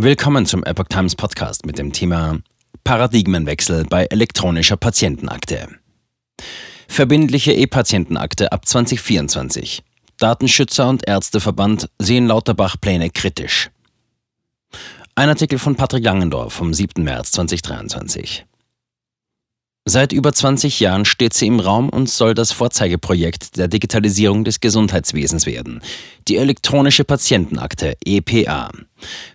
Willkommen zum Epoch Times Podcast mit dem Thema Paradigmenwechsel bei elektronischer Patientenakte. Verbindliche E-Patientenakte ab 2024. Datenschützer und Ärzteverband sehen Lauterbach Pläne kritisch. Ein Artikel von Patrick Langendorf vom 7. März 2023. Seit über 20 Jahren steht sie im Raum und soll das Vorzeigeprojekt der Digitalisierung des Gesundheitswesens werden. Die elektronische Patientenakte EPA.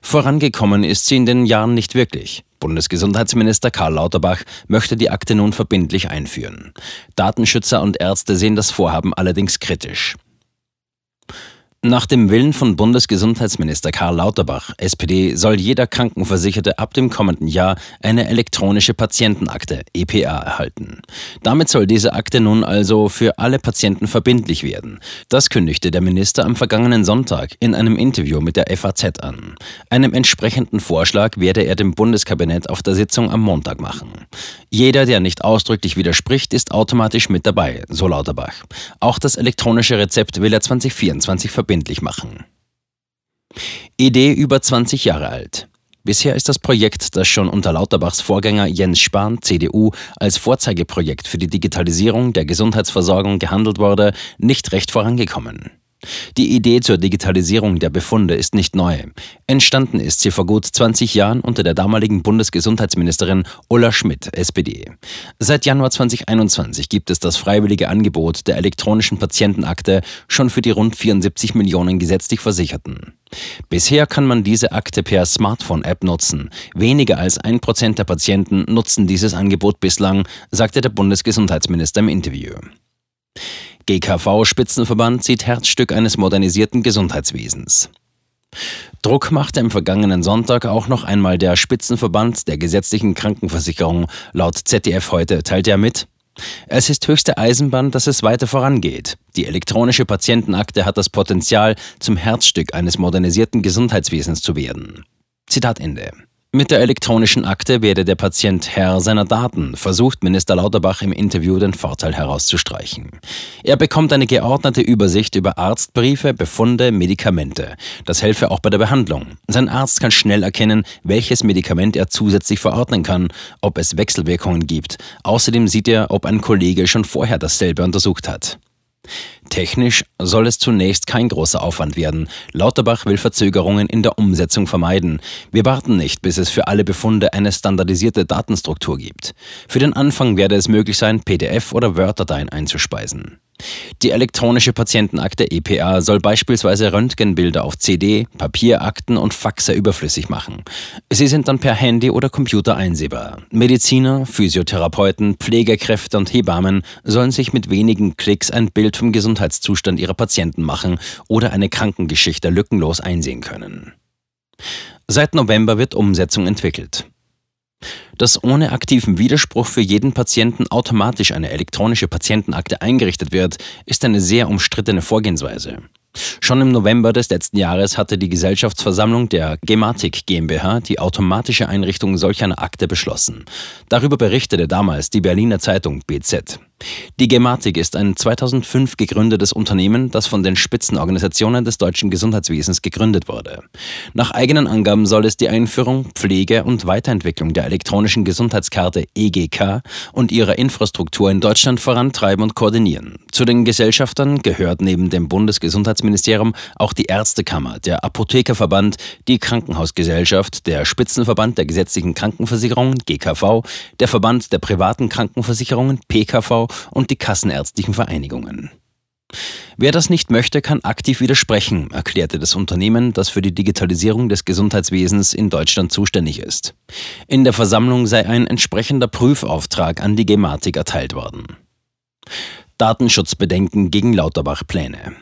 Vorangekommen ist sie in den Jahren nicht wirklich. Bundesgesundheitsminister Karl Lauterbach möchte die Akte nun verbindlich einführen. Datenschützer und Ärzte sehen das Vorhaben allerdings kritisch. Nach dem Willen von Bundesgesundheitsminister Karl Lauterbach, SPD, soll jeder Krankenversicherte ab dem kommenden Jahr eine elektronische Patientenakte, EPA, erhalten. Damit soll diese Akte nun also für alle Patienten verbindlich werden. Das kündigte der Minister am vergangenen Sonntag in einem Interview mit der FAZ an. Einem entsprechenden Vorschlag werde er dem Bundeskabinett auf der Sitzung am Montag machen. Jeder, der nicht ausdrücklich widerspricht, ist automatisch mit dabei, so Lauterbach. Auch das elektronische Rezept will er 2024 verbinden verbindlich machen. Idee über 20 Jahre alt. Bisher ist das Projekt, das schon unter Lauterbachs Vorgänger Jens Spahn, CDU, als Vorzeigeprojekt für die Digitalisierung der Gesundheitsversorgung gehandelt wurde, nicht recht vorangekommen. Die Idee zur Digitalisierung der Befunde ist nicht neu. Entstanden ist sie vor gut 20 Jahren unter der damaligen Bundesgesundheitsministerin Ulla Schmidt, SPD. Seit Januar 2021 gibt es das freiwillige Angebot der elektronischen Patientenakte schon für die rund 74 Millionen gesetzlich Versicherten. Bisher kann man diese Akte per Smartphone-App nutzen. Weniger als ein Prozent der Patienten nutzen dieses Angebot bislang, sagte der Bundesgesundheitsminister im Interview. GKV-Spitzenverband sieht Herzstück eines modernisierten Gesundheitswesens. Druck machte im vergangenen Sonntag auch noch einmal der Spitzenverband der gesetzlichen Krankenversicherung. Laut ZDF heute teilte er mit, es ist höchste Eisenbahn, dass es weiter vorangeht. Die elektronische Patientenakte hat das Potenzial, zum Herzstück eines modernisierten Gesundheitswesens zu werden. Zitat Ende. Mit der elektronischen Akte werde der Patient Herr seiner Daten, versucht Minister Lauterbach im Interview den Vorteil herauszustreichen. Er bekommt eine geordnete Übersicht über Arztbriefe, Befunde, Medikamente. Das helfe auch bei der Behandlung. Sein Arzt kann schnell erkennen, welches Medikament er zusätzlich verordnen kann, ob es Wechselwirkungen gibt. Außerdem sieht er, ob ein Kollege schon vorher dasselbe untersucht hat. Technisch soll es zunächst kein großer Aufwand werden. Lauterbach will Verzögerungen in der Umsetzung vermeiden. Wir warten nicht, bis es für alle Befunde eine standardisierte Datenstruktur gibt. Für den Anfang werde es möglich sein, PDF- oder Word-Dateien einzuspeisen. Die elektronische Patientenakte EPA soll beispielsweise Röntgenbilder auf CD, Papierakten und Faxe überflüssig machen. Sie sind dann per Handy oder Computer einsehbar. Mediziner, Physiotherapeuten, Pflegekräfte und Hebammen sollen sich mit wenigen Klicks ein Bild vom Gesundheitszustand ihrer Patienten machen oder eine Krankengeschichte lückenlos einsehen können. Seit November wird Umsetzung entwickelt. Dass ohne aktiven Widerspruch für jeden Patienten automatisch eine elektronische Patientenakte eingerichtet wird, ist eine sehr umstrittene Vorgehensweise. Schon im November des letzten Jahres hatte die Gesellschaftsversammlung der Gematik GmbH die automatische Einrichtung solch einer Akte beschlossen. Darüber berichtete damals die Berliner Zeitung BZ. Die Gematik ist ein 2005 gegründetes Unternehmen, das von den Spitzenorganisationen des deutschen Gesundheitswesens gegründet wurde. Nach eigenen Angaben soll es die Einführung, Pflege und Weiterentwicklung der elektronischen Gesundheitskarte EGK und ihrer Infrastruktur in Deutschland vorantreiben und koordinieren. Zu den Gesellschaftern gehört neben dem Bundesgesundheitsministerium auch die Ärztekammer, der Apothekerverband, die Krankenhausgesellschaft, der Spitzenverband der gesetzlichen Krankenversicherungen GKV, der Verband der privaten Krankenversicherungen PKV und die kassenärztlichen Vereinigungen. Wer das nicht möchte, kann aktiv widersprechen, erklärte das Unternehmen, das für die Digitalisierung des Gesundheitswesens in Deutschland zuständig ist. In der Versammlung sei ein entsprechender Prüfauftrag an die Gematik erteilt worden. Datenschutzbedenken gegen Lauterbach-Pläne.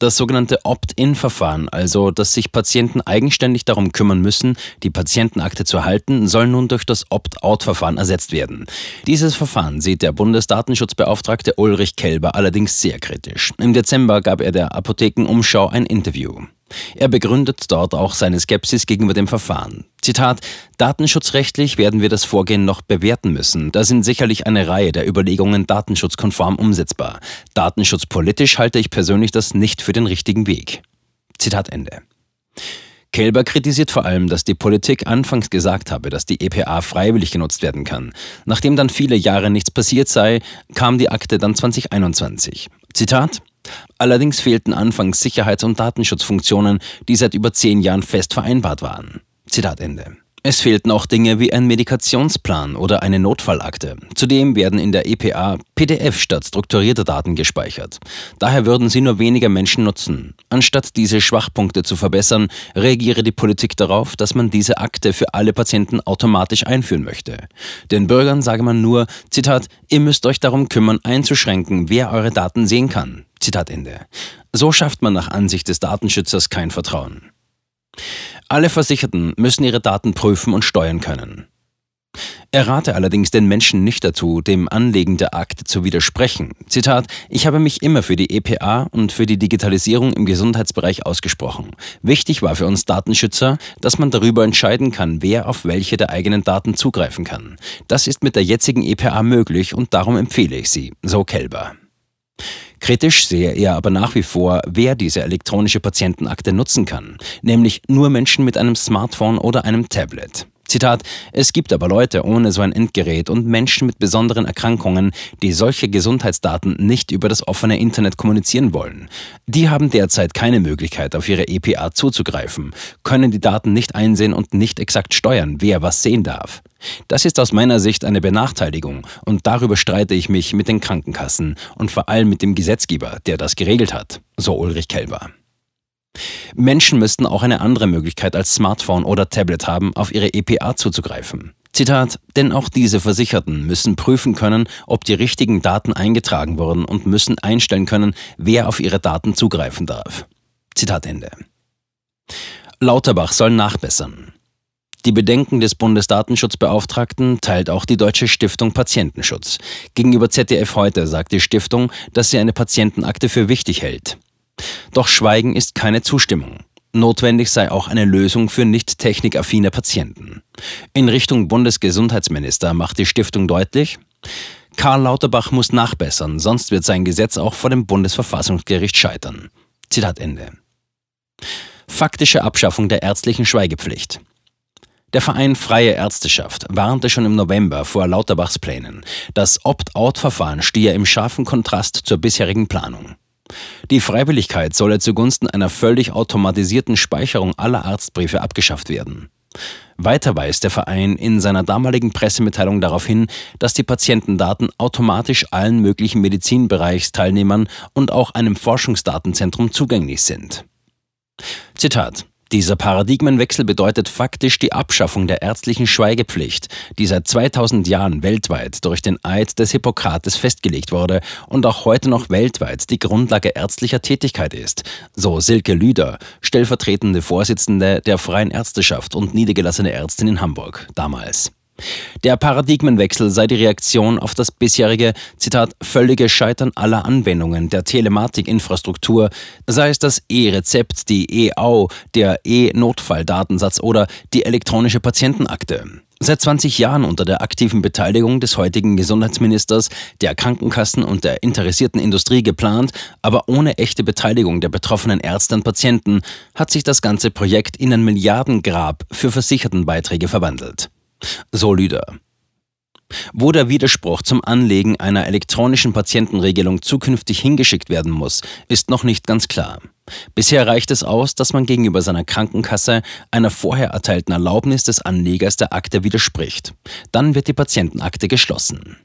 Das sogenannte Opt-in-Verfahren, also dass sich Patienten eigenständig darum kümmern müssen, die Patientenakte zu erhalten, soll nun durch das Opt-out-Verfahren ersetzt werden. Dieses Verfahren sieht der Bundesdatenschutzbeauftragte Ulrich Kelber allerdings sehr kritisch. Im Dezember gab er der Apothekenumschau ein Interview. Er begründet dort auch seine Skepsis gegenüber dem Verfahren. Zitat, Datenschutzrechtlich werden wir das Vorgehen noch bewerten müssen. Da sind sicherlich eine Reihe der Überlegungen datenschutzkonform umsetzbar. Datenschutzpolitisch halte ich persönlich das nicht für den richtigen Weg. Zitat Ende. Kelber kritisiert vor allem, dass die Politik anfangs gesagt habe, dass die EPA freiwillig genutzt werden kann. Nachdem dann viele Jahre nichts passiert sei, kam die Akte dann 2021. Zitat Allerdings fehlten anfangs Sicherheits- und Datenschutzfunktionen, die seit über zehn Jahren fest vereinbart waren. Zitat Ende. Es fehlten auch Dinge wie ein Medikationsplan oder eine Notfallakte. Zudem werden in der EPA PDF statt strukturierter Daten gespeichert. Daher würden sie nur weniger Menschen nutzen. Anstatt diese Schwachpunkte zu verbessern, reagiere die Politik darauf, dass man diese Akte für alle Patienten automatisch einführen möchte. Den Bürgern sage man nur, Zitat, ihr müsst euch darum kümmern, einzuschränken, wer eure Daten sehen kann. Zitat Ende. So schafft man nach Ansicht des Datenschützers kein Vertrauen. Alle Versicherten müssen ihre Daten prüfen und steuern können. Er rate allerdings den Menschen nicht dazu, dem Anlegen der Akte zu widersprechen. Zitat, ich habe mich immer für die EPA und für die Digitalisierung im Gesundheitsbereich ausgesprochen. Wichtig war für uns Datenschützer, dass man darüber entscheiden kann, wer auf welche der eigenen Daten zugreifen kann. Das ist mit der jetzigen EPA möglich und darum empfehle ich sie, so Kelber. Kritisch sehe er aber nach wie vor, wer diese elektronische Patientenakte nutzen kann, nämlich nur Menschen mit einem Smartphone oder einem Tablet. Zitat, es gibt aber Leute ohne so ein Endgerät und Menschen mit besonderen Erkrankungen, die solche Gesundheitsdaten nicht über das offene Internet kommunizieren wollen. Die haben derzeit keine Möglichkeit, auf ihre EPA zuzugreifen, können die Daten nicht einsehen und nicht exakt steuern, wer was sehen darf. Das ist aus meiner Sicht eine Benachteiligung und darüber streite ich mich mit den Krankenkassen und vor allem mit dem Gesetzgeber, der das geregelt hat, so Ulrich Kelber. Menschen müssten auch eine andere Möglichkeit als Smartphone oder Tablet haben, auf ihre EPA zuzugreifen. Zitat, denn auch diese Versicherten müssen prüfen können, ob die richtigen Daten eingetragen wurden und müssen einstellen können, wer auf ihre Daten zugreifen darf. Zitat Ende. Lauterbach soll nachbessern. Die Bedenken des Bundesdatenschutzbeauftragten teilt auch die Deutsche Stiftung Patientenschutz. Gegenüber ZDF heute sagt die Stiftung, dass sie eine Patientenakte für wichtig hält. Doch Schweigen ist keine Zustimmung. Notwendig sei auch eine Lösung für nicht technikaffine Patienten. In Richtung Bundesgesundheitsminister macht die Stiftung deutlich, Karl Lauterbach muss nachbessern, sonst wird sein Gesetz auch vor dem Bundesverfassungsgericht scheitern. Zitat Ende. Faktische Abschaffung der ärztlichen Schweigepflicht. Der Verein Freie Ärzteschaft warnte schon im November vor Lauterbachs Plänen. Das Opt-out-Verfahren stehe im scharfen Kontrast zur bisherigen Planung. Die Freiwilligkeit solle zugunsten einer völlig automatisierten Speicherung aller Arztbriefe abgeschafft werden. Weiter weist der Verein in seiner damaligen Pressemitteilung darauf hin, dass die Patientendaten automatisch allen möglichen Medizinbereichsteilnehmern und auch einem Forschungsdatenzentrum zugänglich sind. Zitat dieser Paradigmenwechsel bedeutet faktisch die Abschaffung der ärztlichen Schweigepflicht, die seit 2000 Jahren weltweit durch den Eid des Hippokrates festgelegt wurde und auch heute noch weltweit die Grundlage ärztlicher Tätigkeit ist, so Silke Lüder, stellvertretende Vorsitzende der Freien Ärzteschaft und niedergelassene Ärztin in Hamburg damals. Der Paradigmenwechsel sei die Reaktion auf das bisherige, Zitat, völlige Scheitern aller Anwendungen der Telematikinfrastruktur, sei es das E-Rezept, die E-Au, der E-Notfalldatensatz oder die elektronische Patientenakte. Seit 20 Jahren unter der aktiven Beteiligung des heutigen Gesundheitsministers, der Krankenkassen und der interessierten Industrie geplant, aber ohne echte Beteiligung der betroffenen Ärzte und Patienten, hat sich das ganze Projekt in ein Milliardengrab für Versichertenbeiträge verwandelt. So Lüder. Wo der Widerspruch zum Anlegen einer elektronischen Patientenregelung zukünftig hingeschickt werden muss, ist noch nicht ganz klar. Bisher reicht es aus, dass man gegenüber seiner Krankenkasse einer vorher erteilten Erlaubnis des Anlegers der Akte widerspricht. Dann wird die Patientenakte geschlossen.